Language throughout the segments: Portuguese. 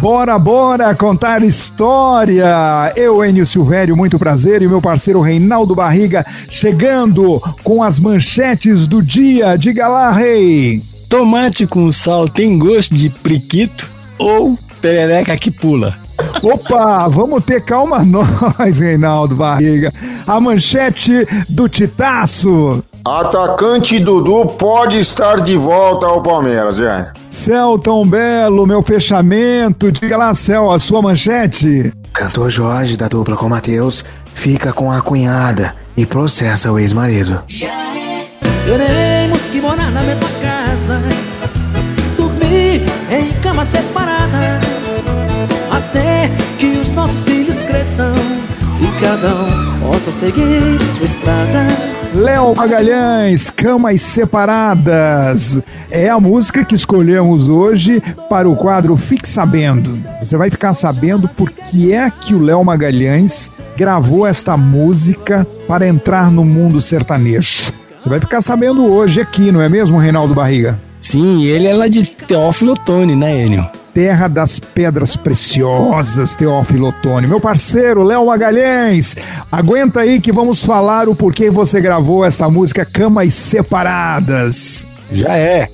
Bora, bora contar história! Eu, Enio Silvério, muito prazer, e meu parceiro Reinaldo Barriga chegando com as manchetes do dia. Diga lá, rei! Tomate com sal tem gosto de priquito ou perereca que pula? Opa, vamos ter calma nós, Reinaldo Barriga. A manchete do Titaço. Atacante Dudu pode estar de volta ao Palmeiras, velho. Celton Belo, meu fechamento. Diga lá, Cel, a sua manchete. Cantor Jorge, da dupla com Matheus, fica com a cunhada e processa o ex-marido. Teremos que morar na mesma casa, dormir em camas separadas, até que os nossos filhos cresçam e cada um possa seguir sua estrada. Léo Magalhães, Camas Separadas. É a música que escolhemos hoje para o quadro Fique Sabendo. Você vai ficar sabendo por que é que o Léo Magalhães gravou esta música para entrar no mundo sertanejo. Você vai ficar sabendo hoje aqui, não é mesmo, Reinaldo Barriga? Sim, ele é lá de Teófilo Otoni, né, Enio? Terra das Pedras Preciosas, Teófilo Otoni. Meu parceiro, Léo Magalhães, aguenta aí que vamos falar o porquê você gravou esta música Camas Separadas. Já é.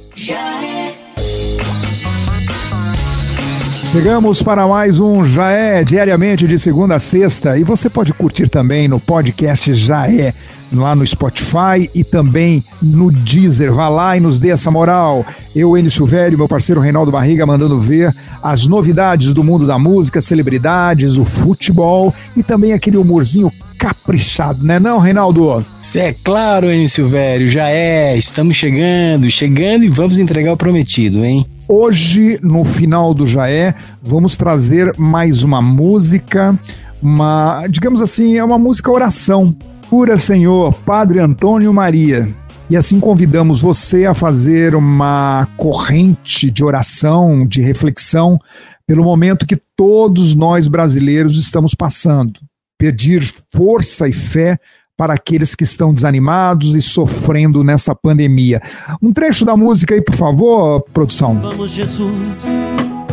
Chegamos para mais um Já É, diariamente de segunda a sexta. E você pode curtir também no podcast Já É, lá no Spotify e também no Deezer. Vá lá e nos dê essa moral. Eu, Enio Silvério, meu parceiro Reinaldo Barriga, mandando ver as novidades do mundo da música, celebridades, o futebol e também aquele humorzinho caprichado, né não, Reinaldo? Cê é claro, Enio Silvério, já é. Estamos chegando, chegando e vamos entregar o prometido, hein? Hoje, no final do Jaé, vamos trazer mais uma música, uma, digamos assim, é uma música oração. Pura Senhor, Padre Antônio Maria. E assim convidamos você a fazer uma corrente de oração, de reflexão, pelo momento que todos nós brasileiros estamos passando. Pedir força e fé para aqueles que estão desanimados e sofrendo nessa pandemia. Um trecho da música aí, por favor, produção. Vamos, Jesus,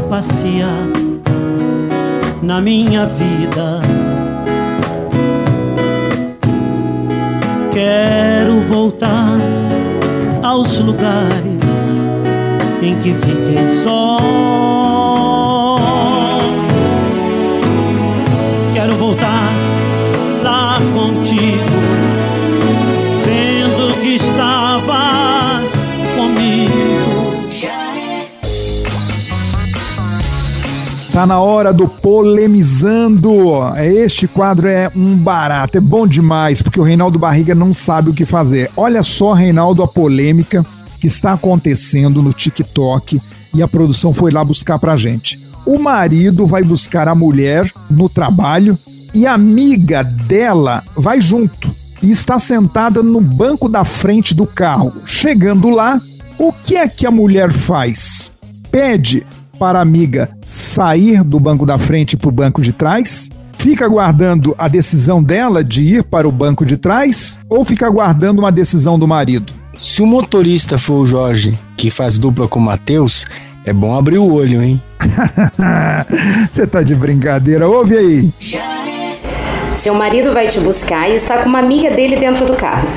passear na minha vida. Quero voltar aos lugares em que fiquei só. Tá na hora do polemizando. Este quadro é um barato, é bom demais, porque o Reinaldo Barriga não sabe o que fazer. Olha só, Reinaldo, a polêmica que está acontecendo no TikTok e a produção foi lá buscar pra gente. O marido vai buscar a mulher no trabalho e a amiga dela vai junto e está sentada no banco da frente do carro. Chegando lá, o que é que a mulher faz? Pede para a amiga sair do banco da frente para o banco de trás? Fica aguardando a decisão dela de ir para o banco de trás ou fica aguardando uma decisão do marido? Se o motorista for o Jorge, que faz dupla com o Matheus, é bom abrir o olho, hein? Você tá de brincadeira, ouve aí. Seu marido vai te buscar e está com uma amiga dele dentro do carro.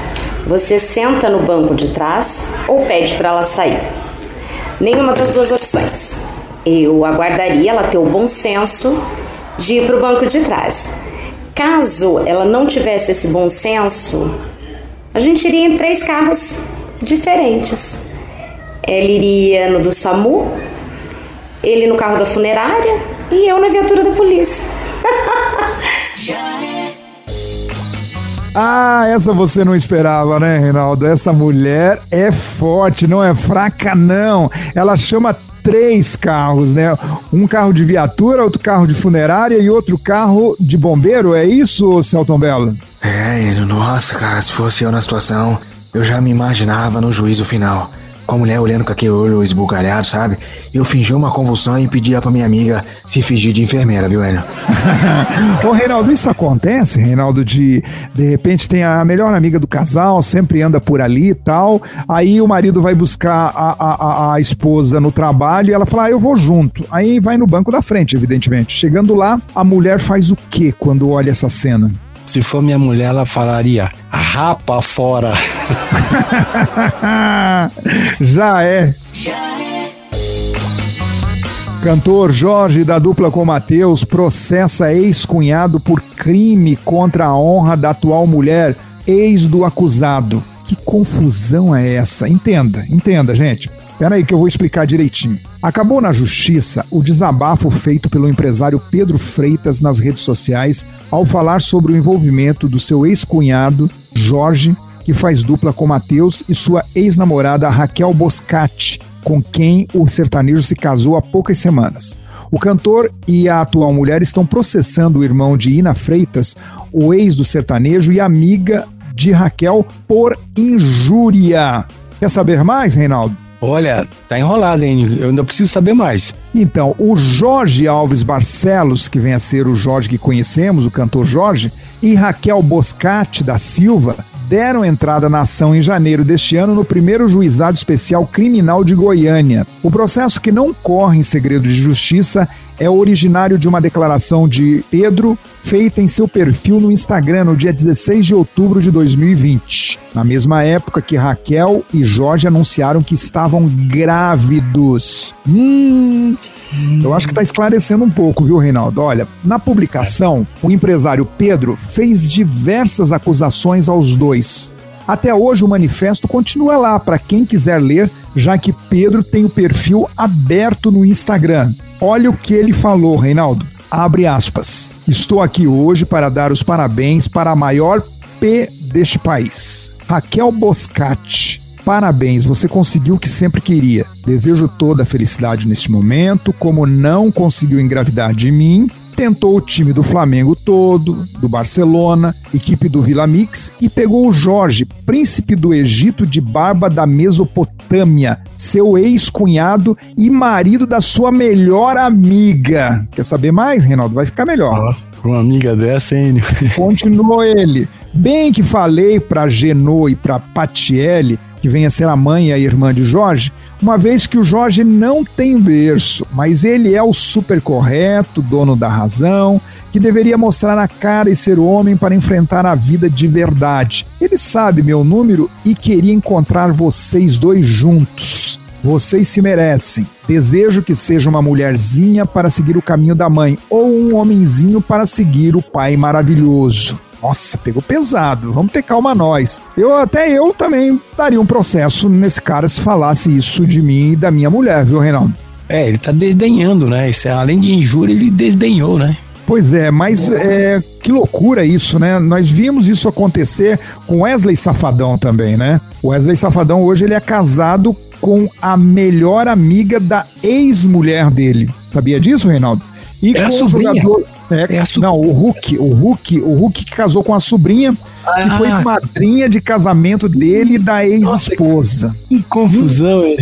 Você senta no banco de trás ou pede para ela sair? Nenhuma das duas opções. Eu aguardaria ela ter o bom senso de ir para o banco de trás. Caso ela não tivesse esse bom senso, a gente iria em três carros diferentes. Ela iria no do SAMU, ele no carro da funerária e eu na viatura da polícia. Ah, essa você não esperava, né, Reinaldo? Essa mulher é forte, não é fraca, não. Ela chama três carros, né? Um carro de viatura, outro carro de funerária e outro carro de bombeiro. É isso, Celton Belo? É, ele, nossa, cara, se fosse eu na situação, eu já me imaginava no juízo final. Com a mulher olhando com aquele olho esbugalhado, sabe? Eu fingi uma convulsão e pedi pra minha amiga se fingir de enfermeira, viu, Enio? Ô, Reinaldo, isso acontece, Reinaldo, de de repente tem a melhor amiga do casal, sempre anda por ali e tal, aí o marido vai buscar a, a, a, a esposa no trabalho e ela fala, ah, eu vou junto. Aí vai no banco da frente, evidentemente. Chegando lá, a mulher faz o quê quando olha essa cena? Se for minha mulher, ela falaria: rapa fora. Já é. Cantor Jorge da dupla com Matheus processa ex-cunhado por crime contra a honra da atual mulher, ex do acusado. Que confusão é essa? Entenda, entenda, gente. Pera aí que eu vou explicar direitinho. Acabou na justiça o desabafo feito pelo empresário Pedro Freitas nas redes sociais ao falar sobre o envolvimento do seu ex-cunhado, Jorge, que faz dupla com Matheus, e sua ex-namorada Raquel Boscati, com quem o sertanejo se casou há poucas semanas. O cantor e a atual mulher estão processando o irmão de Ina Freitas, o ex do sertanejo e amiga de Raquel, por injúria. Quer saber mais, Reinaldo? Olha, tá enrolado, hein? Eu ainda preciso saber mais. Então, o Jorge Alves Barcelos, que vem a ser o Jorge que conhecemos, o cantor Jorge, e Raquel Boscati da Silva deram entrada na ação em janeiro deste ano no primeiro juizado especial criminal de Goiânia. O processo, que não corre em segredo de justiça, é originário de uma declaração de Pedro feita em seu perfil no Instagram no dia 16 de outubro de 2020, na mesma época que Raquel e Jorge anunciaram que estavam grávidos. Hum. Eu acho que está esclarecendo um pouco, viu, Reinaldo? Olha, na publicação, o empresário Pedro fez diversas acusações aos dois. Até hoje o manifesto continua lá para quem quiser ler, já que Pedro tem o perfil aberto no Instagram. Olha o que ele falou, Reinaldo. Abre aspas. Estou aqui hoje para dar os parabéns para a maior P deste país, Raquel Boscati. Parabéns, você conseguiu o que sempre queria. Desejo toda a felicidade neste momento. Como não conseguiu engravidar de mim, tentou o time do Flamengo todo, do Barcelona, equipe do Vila Mix e pegou o Jorge, príncipe do Egito de barba da Mesopotâmia, seu ex-cunhado e marido da sua melhor amiga. Quer saber mais, Reinaldo? Vai ficar melhor. Nossa, com uma amiga dessa, hein? Continuou ele. Bem que falei para Genô e para Patielli que venha a ser a mãe e a irmã de Jorge, uma vez que o Jorge não tem berço, mas ele é o super correto, dono da razão, que deveria mostrar a cara e ser homem para enfrentar a vida de verdade. Ele sabe meu número e queria encontrar vocês dois juntos. Vocês se merecem. Desejo que seja uma mulherzinha para seguir o caminho da mãe ou um homenzinho para seguir o pai maravilhoso. Nossa, pegou pesado. Vamos ter calma nós. Eu até eu também daria um processo nesse cara se falasse isso de mim e da minha mulher, viu, Reinaldo? É, ele tá desdenhando, né? Isso é, além de injúria, ele desdenhou, né? Pois é, mas é, que loucura isso, né? Nós vimos isso acontecer com Wesley Safadão também, né? O Wesley Safadão hoje ele é casado com a melhor amiga da ex-mulher dele. Sabia disso, Reinaldo? E é com o jogador é, é Não, o Hulk, o Hulk, o Hulk que casou com a sobrinha, ah, que foi madrinha de casamento dele e da ex-esposa. Que confusão, é.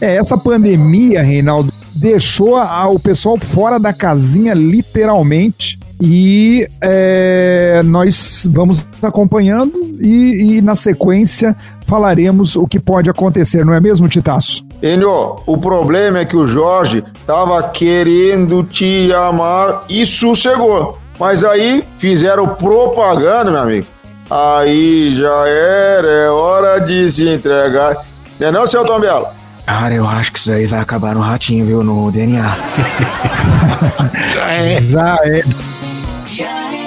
é, essa pandemia, Reinaldo, deixou a, o pessoal fora da casinha, literalmente. E é, nós vamos acompanhando e, e, na sequência falaremos o que pode acontecer, não é mesmo, Titaço? Enio, o problema é que o Jorge tava querendo te amar e sossegou. Mas aí fizeram propaganda, meu amigo. Aí já era, é hora de se entregar. Não é não, seu Tom Belo? Cara, eu acho que isso aí vai acabar no ratinho, viu? No DNA. já é. Já é.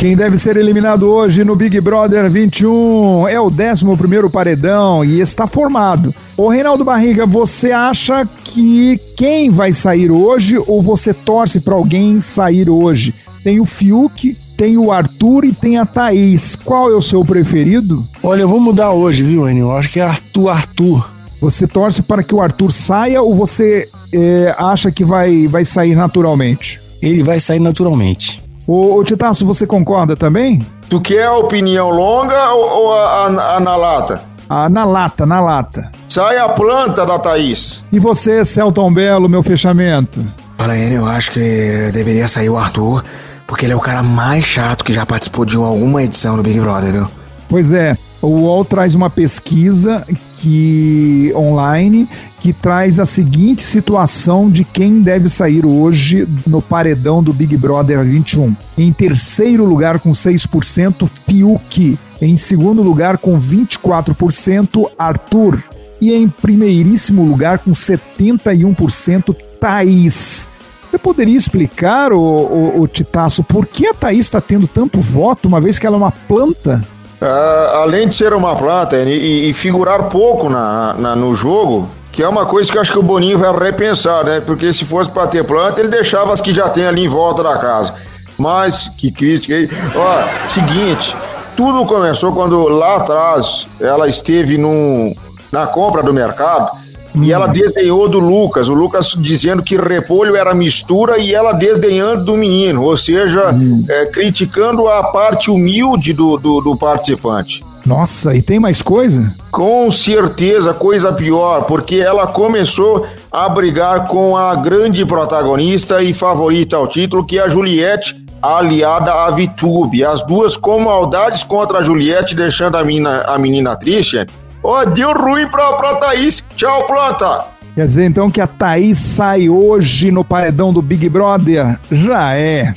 Quem deve ser eliminado hoje no Big Brother 21 é o 11 paredão e está formado. Ô Reinaldo Barriga, você acha que quem vai sair hoje ou você torce para alguém sair hoje? Tem o Fiuk, tem o Arthur e tem a Thaís. Qual é o seu preferido? Olha, eu vou mudar hoje, viu, Enio? Eu acho que é Arthur Arthur. Você torce para que o Arthur saia ou você é, acha que vai, vai sair naturalmente? Ele vai sair naturalmente. Ô, ô Titaço, você concorda também? Tu quer a opinião longa ou, ou a, a, a, na lata? Ah, na lata, na lata. Sai a planta da Thaís. E você, Celton Belo, meu fechamento? Fala, ele, eu acho que deveria sair o Arthur, porque ele é o cara mais chato que já participou de alguma edição do Big Brother, viu? Pois é, o UOL traz uma pesquisa que online que traz a seguinte situação de quem deve sair hoje no paredão do Big Brother 21. Em terceiro lugar com 6%, Fiuk. Em segundo lugar com 24%, Arthur. E em primeiríssimo lugar com 71%, Thaís. Você poderia explicar, o, o, o Titaço, por que a Thaís está tendo tanto voto, uma vez que ela é uma planta? Uh, além de ser uma planta e, e figurar pouco na, na, no jogo, que é uma coisa que eu acho que o Boninho vai repensar, né? Porque se fosse para ter planta, ele deixava as que já tem ali em volta da casa. Mas, que crítica aí. Ó, seguinte, tudo começou quando lá atrás ela esteve num, na compra do mercado Hum. E ela desdenhou do Lucas, o Lucas dizendo que repolho era mistura e ela desdenhando do menino, ou seja, hum. é, criticando a parte humilde do, do, do participante. Nossa, e tem mais coisa? Com certeza, coisa pior, porque ela começou a brigar com a grande protagonista e favorita ao título, que é a Juliette, aliada à Vitube. As duas com maldades contra a Juliette, deixando a menina, a menina triste. Ó, oh, deu ruim pra, pra Thaís. Tchau, planta. Quer dizer então que a Thaís sai hoje no paredão do Big Brother? Já é.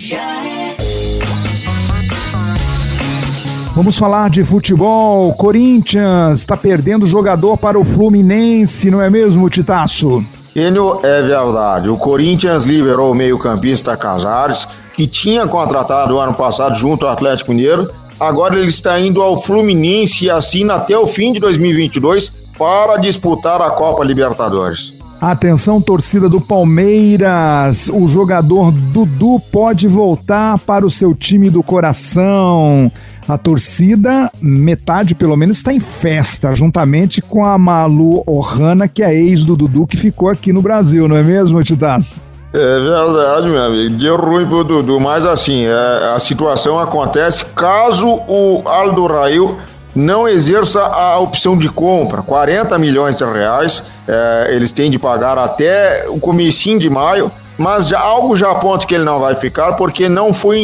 Vamos falar de futebol. Corinthians está perdendo jogador para o Fluminense, não é mesmo, Titaço? Enio, é verdade. O Corinthians liberou o meio-campista Casares, que tinha contratado o ano passado junto ao Atlético Mineiro, Agora ele está indo ao Fluminense e assina até o fim de 2022 para disputar a Copa Libertadores. Atenção, torcida do Palmeiras. O jogador Dudu pode voltar para o seu time do coração. A torcida, metade pelo menos, está em festa, juntamente com a Malu Ohana, que é ex do Dudu, que ficou aqui no Brasil, não é mesmo, Titaço? É verdade, meu amigo. Deu ruim pro Dudu, mas assim, é, a situação acontece caso o Aldo Rail não exerça a opção de compra, 40 milhões de reais, é, eles têm de pagar até o comecinho de maio, mas já, algo já aponta que ele não vai ficar porque não foi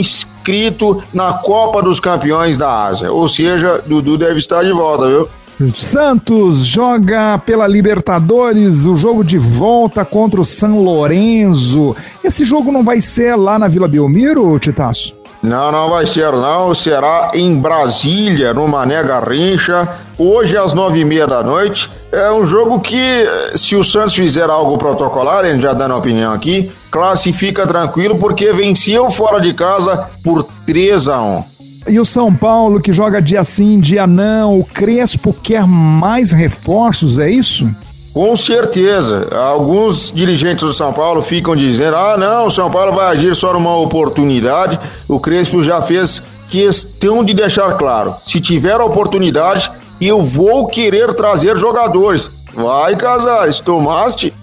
inscrito na Copa dos Campeões da Ásia, ou seja, Dudu deve estar de volta, viu? Santos joga pela Libertadores, o jogo de volta contra o São Lourenço. Esse jogo não vai ser lá na Vila Belmiro, Titaço? Não, não vai ser não, será em Brasília, no Mané Garrincha, hoje às nove e meia da noite. É um jogo que, se o Santos fizer algo protocolar, ele já dando opinião aqui, classifica tranquilo porque venceu fora de casa por 3 a 1 e o São Paulo, que joga dia sim, dia não, o Crespo quer mais reforços, é isso? Com certeza. Alguns dirigentes do São Paulo ficam dizendo: ah, não, o São Paulo vai agir só numa oportunidade. O Crespo já fez questão de deixar claro: se tiver oportunidade, eu vou querer trazer jogadores. Vai, Casares, tomaste?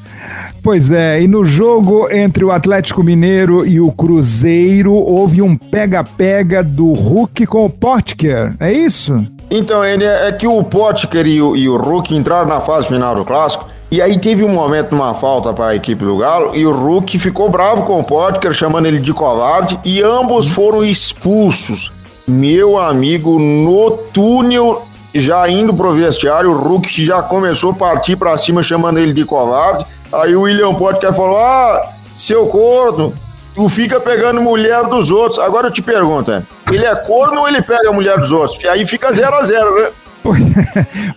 Pois é, e no jogo entre o Atlético Mineiro e o Cruzeiro, houve um pega-pega do Hulk com o Potker, é isso? Então, ele é, é que o Potker e o, e o Hulk entraram na fase final do Clássico, e aí teve um momento, uma falta para a equipe do Galo, e o Hulk ficou bravo com o Potker, chamando ele de covarde, e ambos foram expulsos. Meu amigo, no túnel, já indo pro vestiário, o Hulk já começou a partir para cima, chamando ele de covarde, Aí o William Potker falou: Ah, seu corno, tu fica pegando mulher dos outros. Agora eu te pergunto, é, ele é corno ou ele pega a mulher dos outros? Aí fica 0 a 0 né?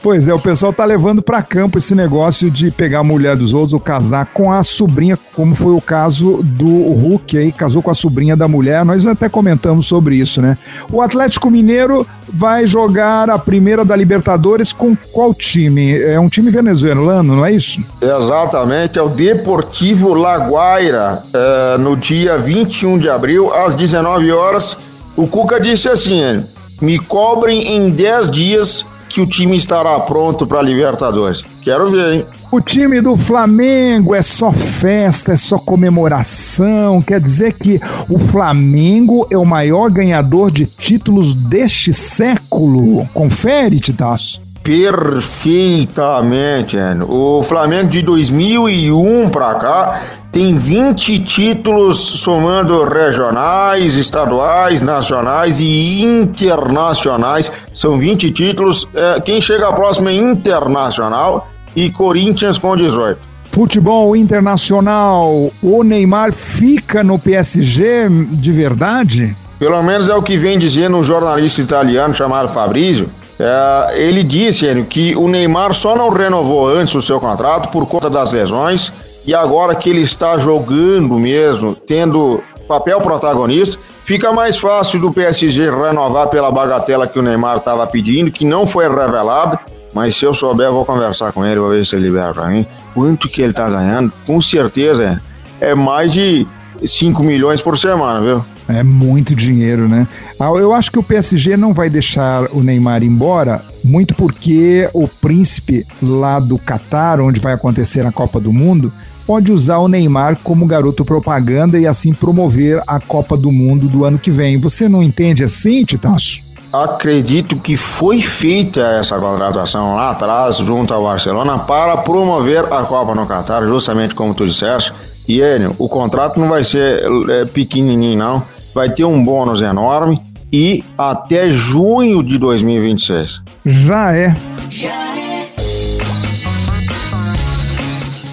Pois é, o pessoal tá levando para campo esse negócio de pegar a mulher dos outros ou casar com a sobrinha, como foi o caso do Hulk aí, casou com a sobrinha da mulher. Nós até comentamos sobre isso, né? O Atlético Mineiro vai jogar a primeira da Libertadores com qual time? É um time venezuelano, não é isso? Exatamente, é o Deportivo Laguaira, é, no dia 21 de abril, às 19 horas. O Cuca disse assim: me cobrem em 10 dias que o time estará pronto para Libertadores. Quero ver, hein? O time do Flamengo é só festa, é só comemoração. Quer dizer que o Flamengo é o maior ganhador de títulos deste século. Confere, Titaço. Perfeitamente, Enio. O Flamengo de 2001 para cá tem 20 títulos somando regionais, estaduais, nacionais e internacionais. São 20 títulos. É, quem chega próximo é Internacional e Corinthians com 18. Futebol internacional, o Neymar fica no PSG de verdade? Pelo menos é o que vem dizendo um jornalista italiano chamado Fabrício. É, ele disse que o Neymar só não renovou antes o seu contrato por conta das lesões e agora que ele está jogando mesmo, tendo papel protagonista, fica mais fácil do PSG renovar pela bagatela que o Neymar estava pedindo, que não foi revelada. Mas se eu souber, vou conversar com ele, vou ver se ele libera para mim. Quanto que ele está ganhando? Com certeza é mais de 5 milhões por semana, viu? É muito dinheiro, né? Ah, eu acho que o PSG não vai deixar o Neymar embora, muito porque o príncipe lá do Catar, onde vai acontecer a Copa do Mundo, pode usar o Neymar como garoto propaganda e assim promover a Copa do Mundo do ano que vem. Você não entende assim, Titaço? Acredito que foi feita essa contratação lá atrás, junto ao Barcelona, para promover a Copa no Catar, justamente como tu disseste. E, Enio, o contrato não vai ser é, pequenininho, não. Vai ter um bônus enorme e até junho de 2026. Já é. Já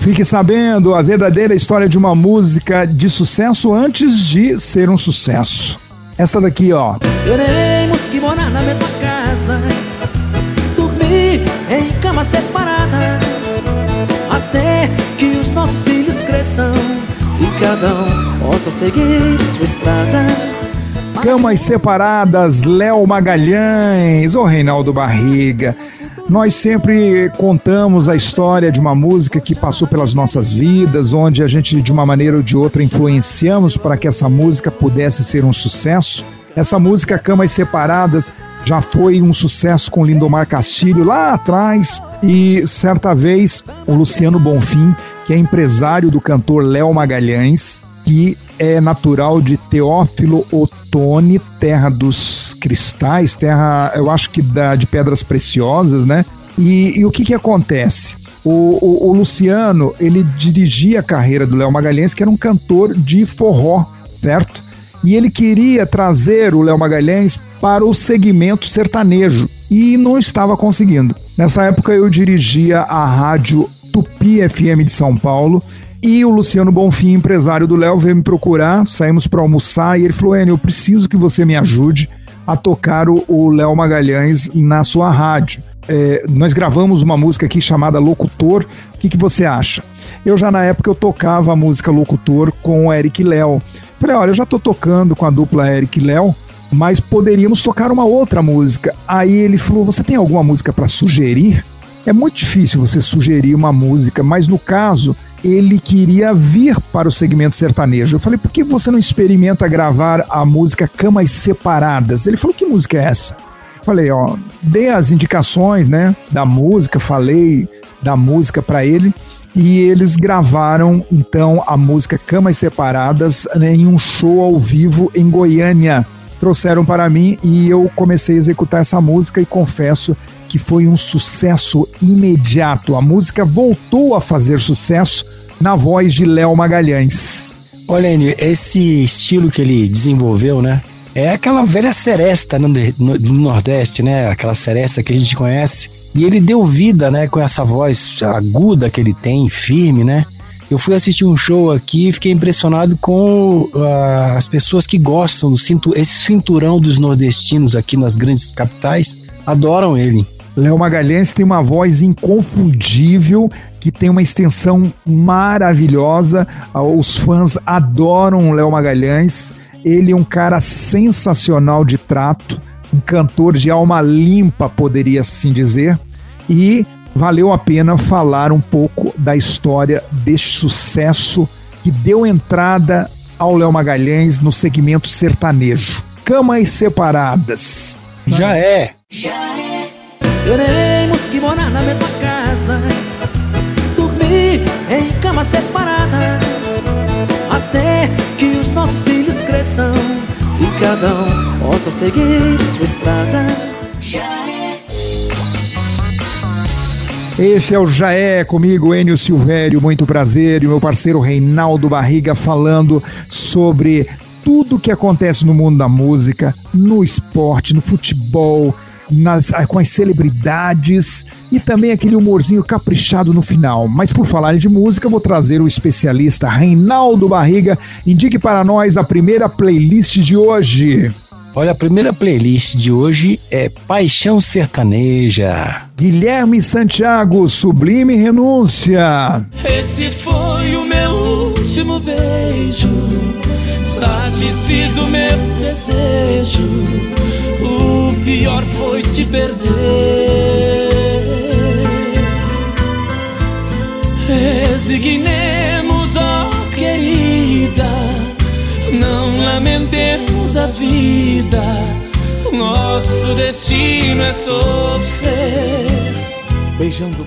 Fique sabendo a verdadeira história de uma música de sucesso antes de ser um sucesso. Esta daqui, ó. Teremos que morar na mesma casa, dormir em camas separadas, até que os nossos filhos cresçam e cada um possa seguir sua estrada. Camas separadas, Léo Magalhães, ô Reinaldo Barriga. Nós sempre contamos a história de uma música que passou pelas nossas vidas, onde a gente, de uma maneira ou de outra, influenciamos para que essa música pudesse ser um sucesso. Essa música, Camas Separadas, já foi um sucesso com Lindomar Castilho lá atrás, e certa vez o Luciano Bonfim, que é empresário do cantor Léo Magalhães, que é natural de Teófilo Otoni, terra dos cristais, terra, eu acho que da, de pedras preciosas, né? E, e o que que acontece? O, o, o, Luciano, ele dirigia a carreira do Léo Magalhães, que era um cantor de forró, certo? E ele queria trazer o Léo Magalhães para o segmento sertanejo e não estava conseguindo. Nessa época eu dirigia a rádio Tupi FM de São Paulo e o Luciano Bonfim, empresário do Léo, veio me procurar, saímos para almoçar e ele falou: Enio, eu preciso que você me ajude a tocar o Léo Magalhães na sua rádio. É, nós gravamos uma música aqui chamada Locutor. O que, que você acha? Eu já na época eu tocava a música Locutor com o Eric Léo. Falei, olha, eu já tô tocando com a dupla Eric Léo, mas poderíamos tocar uma outra música. Aí ele falou: Você tem alguma música para sugerir? É muito difícil você sugerir uma música, mas no caso ele queria vir para o segmento sertanejo. Eu falei, por que você não experimenta gravar a música Camas Separadas? Ele falou, que música é essa? Eu falei, ó, dei as indicações, né, da música, falei da música para ele e eles gravaram então a música Camas Separadas né, em um show ao vivo em Goiânia. Trouxeram para mim e eu comecei a executar essa música e confesso que foi um sucesso imediato. A música voltou a fazer sucesso na voz de Léo Magalhães. Olha, Enio, esse estilo que ele desenvolveu, né? É aquela velha seresta no, no, do Nordeste, né? Aquela seresta que a gente conhece. E ele deu vida, né? Com essa voz aguda que ele tem, firme, né? Eu fui assistir um show aqui e fiquei impressionado com uh, as pessoas que gostam do cintu esse cinturão dos nordestinos aqui nas grandes capitais. Adoram ele. Léo Magalhães tem uma voz inconfundível, que tem uma extensão maravilhosa. Os fãs adoram Léo Magalhães. Ele é um cara sensacional de trato, um cantor de alma limpa, poderia assim dizer. E valeu a pena falar um pouco da história deste sucesso que deu entrada ao Léo Magalhães no segmento sertanejo. Camas separadas. Já é. Já é. Teremos que morar na mesma casa Dormir em camas separadas Até que os nossos filhos cresçam E cada um possa seguir sua estrada. Este é o Jaé comigo, Enio Silvério, muito prazer, e o meu parceiro Reinaldo Barriga falando sobre tudo que acontece no mundo da música, no esporte, no futebol, nas, ah, com as celebridades e também aquele humorzinho caprichado no final. Mas por falar de música, vou trazer o especialista Reinaldo Barriga. Indique para nós a primeira playlist de hoje. Olha, a primeira playlist de hoje é Paixão Sertaneja. Guilherme Santiago, Sublime Renúncia. Esse foi o meu último beijo. Satisfiz o meu desejo. O pior foi te perder. Resignemos, ó querida. Não lamentemos a vida. Nosso destino é sofrer.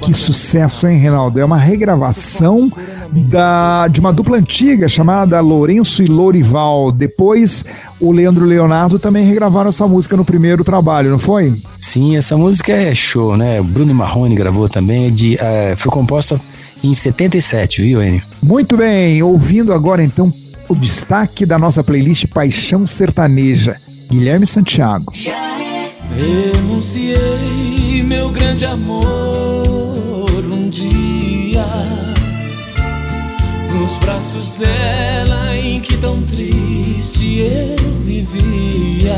Que sucesso, hein, Reinaldo? É uma regravação da, de uma dupla antiga chamada Lourenço e Lourival. Depois, o Leandro Leonardo também regravaram essa música no primeiro trabalho, não foi? Sim, essa música é show, né? Bruno Marrone gravou também, é de, é, foi composta em 77, viu, Enio? Muito bem, ouvindo agora então o destaque da nossa playlist Paixão Sertaneja, Guilherme Santiago. Renunciei, meu grande amor, nos braços dela em que tão triste eu vivia.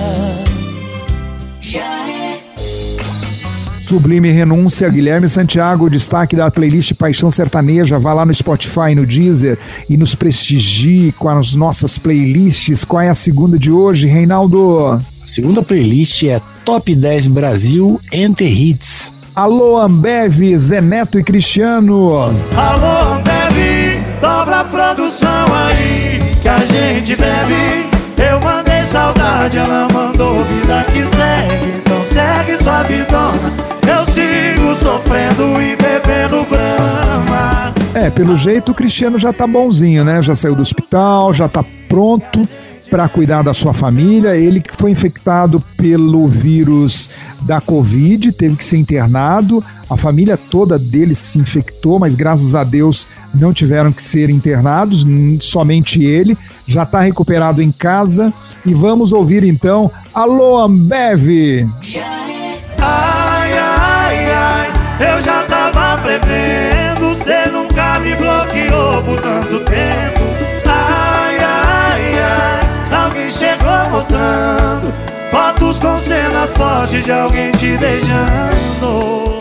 Sublime Renúncia, Guilherme Santiago, destaque da playlist Paixão Sertaneja. Vá lá no Spotify, no Deezer e nos prestigie com as nossas playlists. Qual é a segunda de hoje, Reinaldo? A segunda playlist é Top 10 Brasil Enter Hits. Alô Ambev, Zé Neto e Cristiano. Alô Ambev, dobra a produção aí que a gente bebe. Eu mandei saudade, ela mandou vida que segue. Então segue sua vidona. Eu sigo sofrendo e bebendo brama. É, pelo jeito o Cristiano já tá bonzinho, né? Já saiu do hospital, já tá pronto para cuidar da sua família. Ele que foi infectado pelo vírus da Covid, teve que ser internado. A família toda dele se infectou, mas graças a Deus não tiveram que ser internados, somente ele. Já está recuperado em casa. E vamos ouvir então Alô Ambev. Ai, ai, ai, eu já tava prevendo. Você nunca me bloqueou por tanto tempo. Mostrando fotos com cenas fortes de alguém te beijando.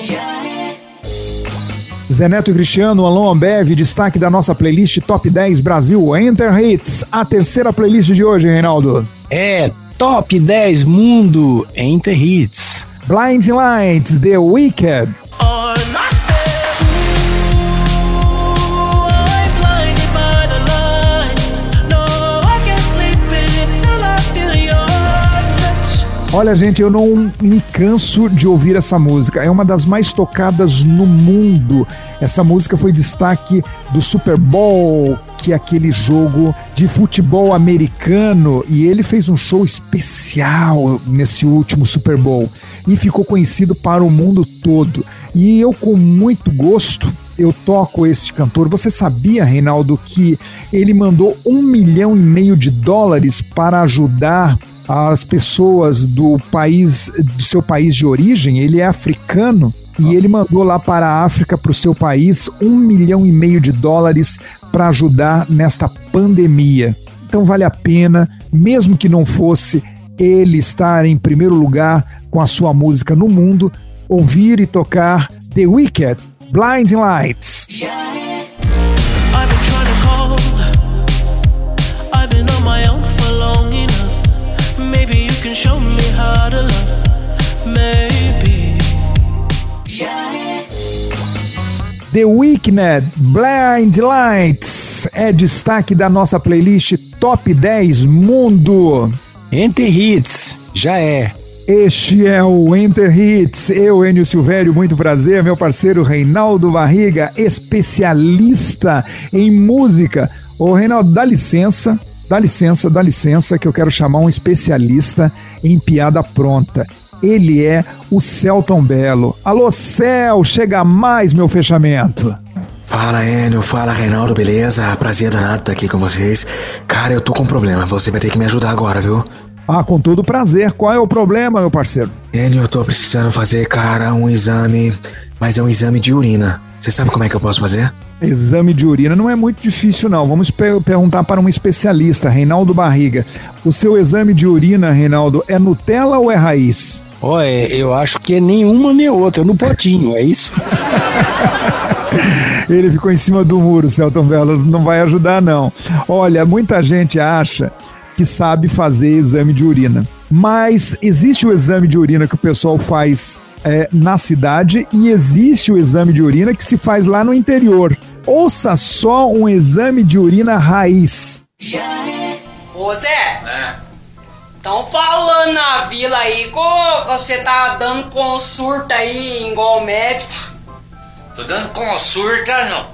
Zé Neto e Cristiano, Alon Ambev, destaque da nossa playlist Top 10 Brasil Enter Hits, a terceira playlist de hoje, Reinaldo. É Top 10 Mundo Enter Hits. Blind Lights, The Wicked. Olha, gente, eu não me canso de ouvir essa música. É uma das mais tocadas no mundo. Essa música foi destaque do Super Bowl, que é aquele jogo de futebol americano, e ele fez um show especial nesse último Super Bowl e ficou conhecido para o mundo todo. E eu, com muito gosto, eu toco esse cantor. Você sabia, Reinaldo, que ele mandou um milhão e meio de dólares para ajudar as pessoas do país, do seu país de origem, ele é africano e ele mandou lá para a África, para o seu país, um milhão e meio de dólares para ajudar nesta pandemia. Então vale a pena, mesmo que não fosse ele estar em primeiro lugar com a sua música no mundo, ouvir e tocar The Wicked, Blinding Lights. Can show me how to love, maybe. The Weekend Blind Lights é destaque da nossa playlist Top 10 Mundo. Enter Hits, já é. Este é o Enter Hits. Eu, Enio Silvério, muito prazer. Meu parceiro Reinaldo Barriga, especialista em música. Ô, Reinaldo, dá licença Dá licença, dá licença, que eu quero chamar um especialista em piada pronta. Ele é o Celton Belo. Alô, Cel, chega mais meu fechamento. Fala, Enio. Fala, Reinaldo. Beleza? Prazer danado estar aqui com vocês. Cara, eu tô com um problema. Você vai ter que me ajudar agora, viu? Ah, com todo prazer. Qual é o problema, meu parceiro? Enio, eu tô precisando fazer, cara, um exame. Mas é um exame de urina. Você sabe como é que eu posso fazer? Exame de urina não é muito difícil, não. Vamos per perguntar para um especialista, Reinaldo Barriga. O seu exame de urina, Reinaldo, é Nutella ou é raiz? Olha, eu acho que é nenhuma nem outra, no potinho, é isso? Ele ficou em cima do muro, Celton Belo, não vai ajudar, não. Olha, muita gente acha que sabe fazer exame de urina. Mas existe o exame de urina que o pessoal faz é, na cidade e existe o exame de urina que se faz lá no interior. Ouça só um exame de urina raiz. Ô Zé, estão falando na vila aí que você tá dando consulta aí igual médico. Tô dando consulta, não.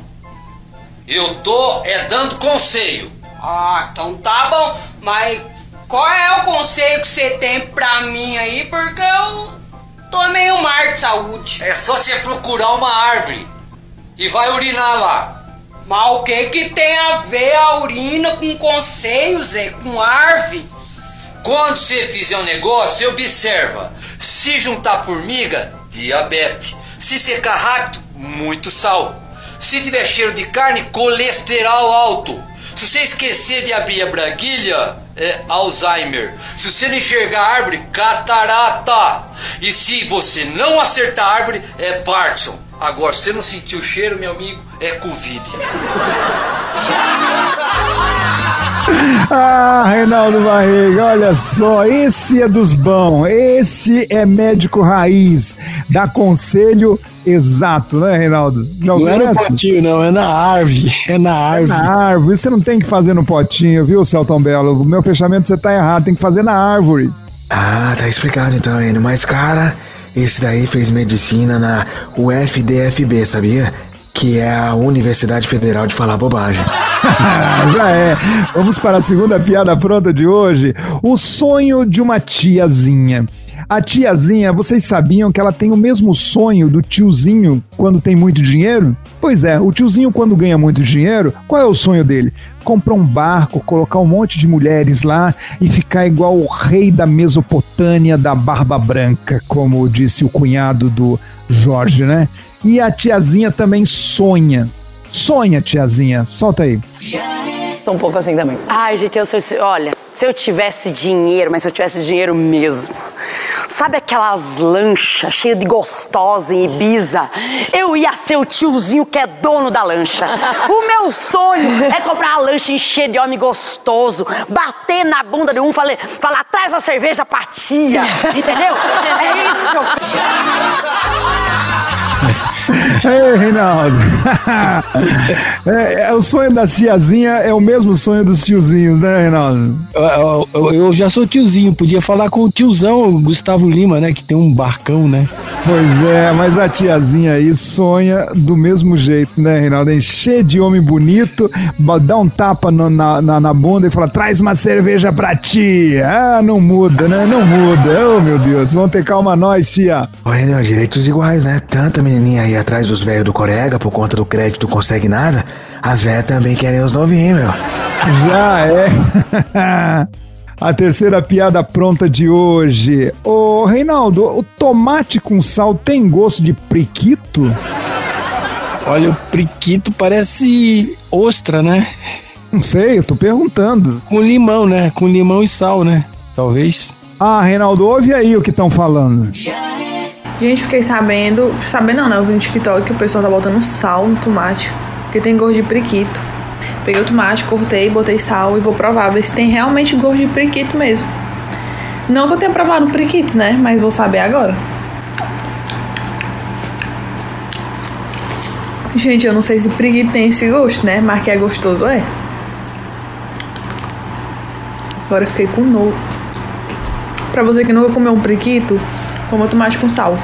Eu tô é dando conselho. Ah, então tá bom. Mas qual é o conselho que você tem pra mim aí? Porque eu tô meio mar de saúde. É só você procurar uma árvore e vai urinar lá. Mas o que que tem a ver a urina com conselho, Zé? Com árvore? Quando você fizer um negócio, você observa. Se juntar formiga, diabetes. Se secar rápido, muito sal. Se tiver cheiro de carne, colesterol alto. Se você esquecer de abrir a braguilha, é Alzheimer. Se você não enxergar a árvore, catarata. E se você não acertar a árvore, é Parkinson. Agora, se você não sentir o cheiro, meu amigo, é Covid. Ah, Reinaldo Barriga, olha só, esse é dos bons, esse é médico raiz, dá conselho exato, né, Reinaldo? Já Não é no potinho, não, é na árvore. É na árvore. Na árvore, você não tem que fazer no potinho, viu, Celton Belo? O meu fechamento você tá errado, tem que fazer na árvore. Ah, tá explicado então, Enio. Mas, cara, esse daí fez medicina na UFDFB, sabia? Que é a Universidade Federal de Falar Bobagem. Já é. Vamos para a segunda piada pronta de hoje. O sonho de uma tiazinha. A tiazinha, vocês sabiam que ela tem o mesmo sonho do tiozinho quando tem muito dinheiro? Pois é, o tiozinho quando ganha muito dinheiro, qual é o sonho dele? Comprar um barco, colocar um monte de mulheres lá e ficar igual o rei da Mesopotâmia da Barba Branca, como disse o cunhado do Jorge, né? E a tiazinha também sonha. Sonha, tiazinha. Solta aí. Um pouco assim também. Ai, gente, eu, se- olha, se eu tivesse dinheiro, mas se eu tivesse dinheiro mesmo, sabe aquelas lanchas cheias de gostosa em Ibiza? Eu ia ser o tiozinho que é dono da lancha. O meu sonho é comprar uma lancha encher de homem gostoso, bater na bunda de um, falar, falar traz a cerveja pra tia, entendeu? É isso que eu Ei, Reinaldo. é, é, o sonho da tiazinha é o mesmo sonho dos tiozinhos, né, Reinaldo? Eu, eu- eu já sou tiozinho, podia falar com o tiozão Gustavo Lima, né? Que tem um barcão, né? Pois é, mas a tiazinha aí sonha do mesmo jeito, né, Reinaldo? Encher de homem bonito, dar um tapa no- na, na, na bunda e falar: traz uma cerveja pra tia. Ah, não muda, né? Não muda. Oh, meu Deus. Vamos ter calma nós, tia. Ô, Enio, direitos iguais, né? Tanta menininha aí atrás dos velhos do Corega por conta do crédito consegue nada. As velhas também querem os novinhos, meu. Já é. A terceira piada pronta de hoje. Ô, Reinaldo, o tomate com sal tem gosto de priquito? Olha, o priquito parece ostra, né? Não sei, eu tô perguntando. Com limão, né? Com limão e sal, né? Talvez. Ah, Reinaldo, ouve aí o que estão falando. Gente, fiquei sabendo. Sabendo não, né? Eu vi no TikTok que o pessoal tá botando sal no tomate. Porque tem gosto de priquito. Peguei o tomate, cortei, botei sal e vou provar, ver se tem realmente gosto de priquito mesmo. Não que eu tenha provado priquito, né? Mas vou saber agora. Gente, eu não sei se priquito tem esse gosto, né? Mas que é gostoso, é. Agora eu fiquei com nojo. Pra você que nunca comeu um priquito, coma tomate com sal.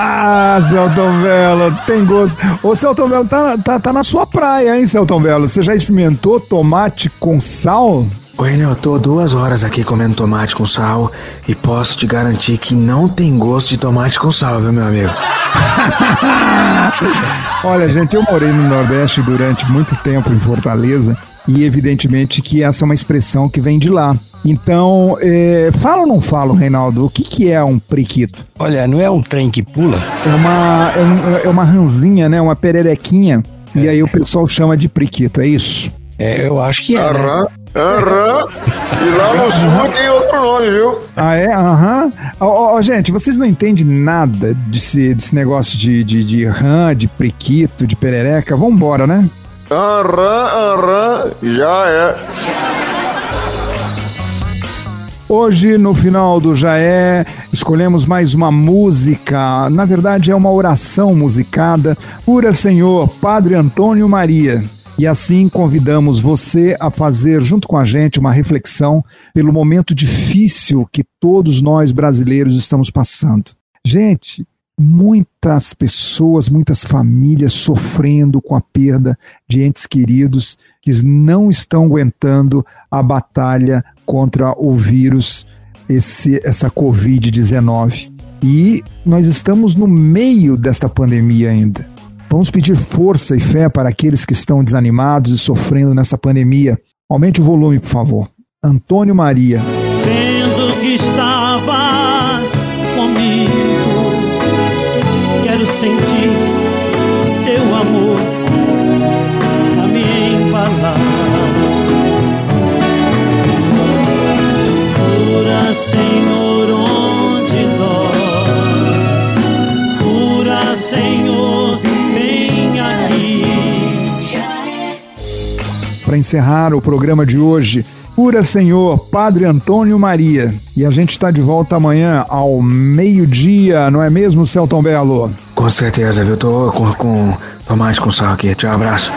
Ah, Celton Belo, tem gosto. Ô, Celton Belo, tá, tá, tá na sua praia, hein, Celton Belo? Você já experimentou tomate com sal? Enel, eu tô duas horas aqui comendo tomate com sal e posso te garantir que não tem gosto de tomate com sal, viu, meu amigo? Olha, gente, eu morei no Nordeste durante muito tempo em Fortaleza e evidentemente que essa é uma expressão que vem de lá. Então, é, fala ou não fala, Reinaldo, o que, que é um priquito? Olha, não é um trem que pula? É uma, é, um, é uma ranzinha, né? Uma pererequinha. E aí o pessoal chama de priquito, é isso? É, eu acho que é. Aham, aham. E lá no sul tem outro nome, viu? Ah, é? Aham. Ó, ó, gente, vocês não entendem nada desse, desse negócio de, de, de rã, de priquito, de perereca. Vambora, né? Aham, aham. Já é. Hoje, no final do Já É, escolhemos mais uma música. Na verdade, é uma oração musicada. Pura Senhor, Padre Antônio Maria. E assim convidamos você a fazer, junto com a gente, uma reflexão pelo momento difícil que todos nós brasileiros estamos passando. Gente, muitas pessoas, muitas famílias sofrendo com a perda de entes queridos que não estão aguentando a batalha contra o vírus, esse, essa Covid-19. E nós estamos no meio desta pandemia ainda. Vamos pedir força e fé para aqueles que estão desanimados e sofrendo nessa pandemia. Aumente o volume, por favor. Antônio Maria. Que estavas sentir teu amor a me embalar. Cura, Senhor, onde dói. Cura, Senhor, vem aqui. Para encerrar o programa de hoje, Pura Senhor, Padre Antônio Maria. E a gente está de volta amanhã ao meio-dia, não é mesmo, Celton Belo? Com certeza, viu? Tô com, com tomate com sal aqui. Tchau, abraço.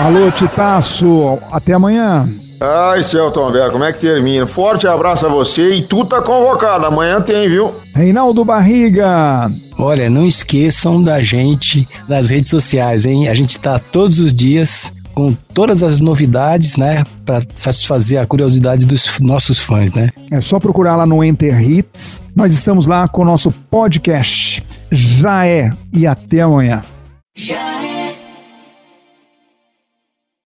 Alô, Titaço, até amanhã. Ai, Celton Velho, como é que termina? Forte abraço a você e tu tá convocado. Amanhã tem, viu? Reinaldo Barriga. Olha, não esqueçam da gente nas redes sociais, hein? A gente tá todos os dias com todas as novidades, né, para satisfazer a curiosidade dos nossos fãs, né? É só procurar lá no Enter Hits. Nós estamos lá com o nosso podcast. Já é. E até amanhã.